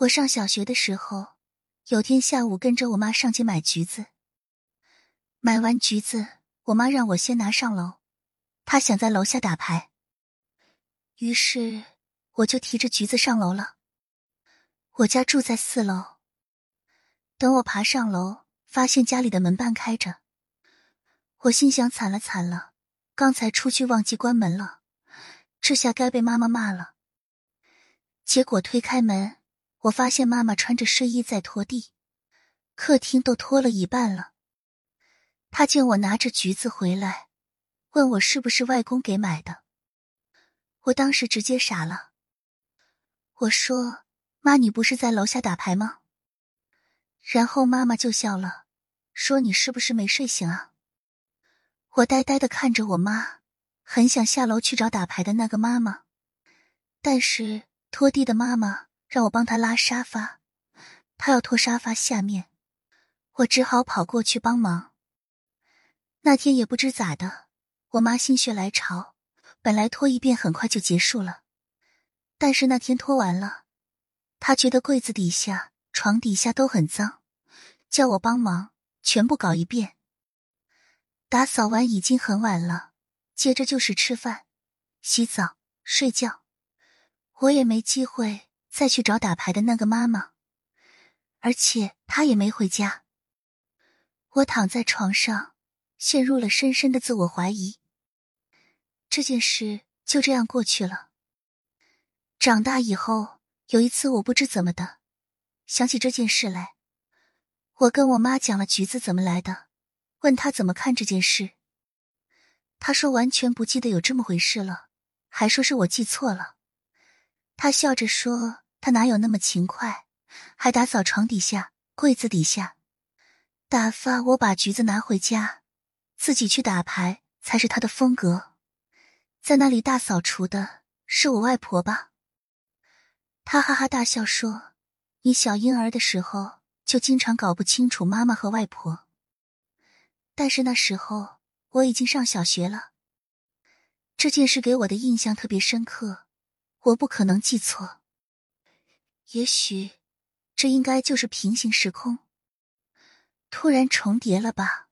我上小学的时候，有天下午跟着我妈上街买橘子。买完橘子，我妈让我先拿上楼，她想在楼下打牌。于是我就提着橘子上楼了。我家住在四楼。等我爬上楼，发现家里的门半开着。我心想：惨了惨了，刚才出去忘记关门了，这下该被妈妈骂了。结果推开门。我发现妈妈穿着睡衣在拖地，客厅都拖了一半了。她见我拿着橘子回来，问我是不是外公给买的。我当时直接傻了。我说：“妈，你不是在楼下打牌吗？”然后妈妈就笑了，说：“你是不是没睡醒啊？”我呆呆的看着我妈，很想下楼去找打牌的那个妈妈，但是拖地的妈妈。让我帮他拉沙发，他要拖沙发下面，我只好跑过去帮忙。那天也不知咋的，我妈心血来潮，本来拖一遍很快就结束了，但是那天拖完了，她觉得柜子底下、床底下都很脏，叫我帮忙全部搞一遍。打扫完已经很晚了，接着就是吃饭、洗澡、睡觉，我也没机会。再去找打牌的那个妈妈，而且她也没回家。我躺在床上，陷入了深深的自我怀疑。这件事就这样过去了。长大以后，有一次我不知怎么的，想起这件事来，我跟我妈讲了橘子怎么来的，问她怎么看这件事。她说完全不记得有这么回事了，还说是我记错了。她笑着说。他哪有那么勤快，还打扫床底下、柜子底下，打发我把橘子拿回家，自己去打牌才是他的风格。在那里大扫除的是我外婆吧？他哈哈大笑说：“你小婴儿的时候就经常搞不清楚妈妈和外婆，但是那时候我已经上小学了。这件事给我的印象特别深刻，我不可能记错。”也许，这应该就是平行时空，突然重叠了吧。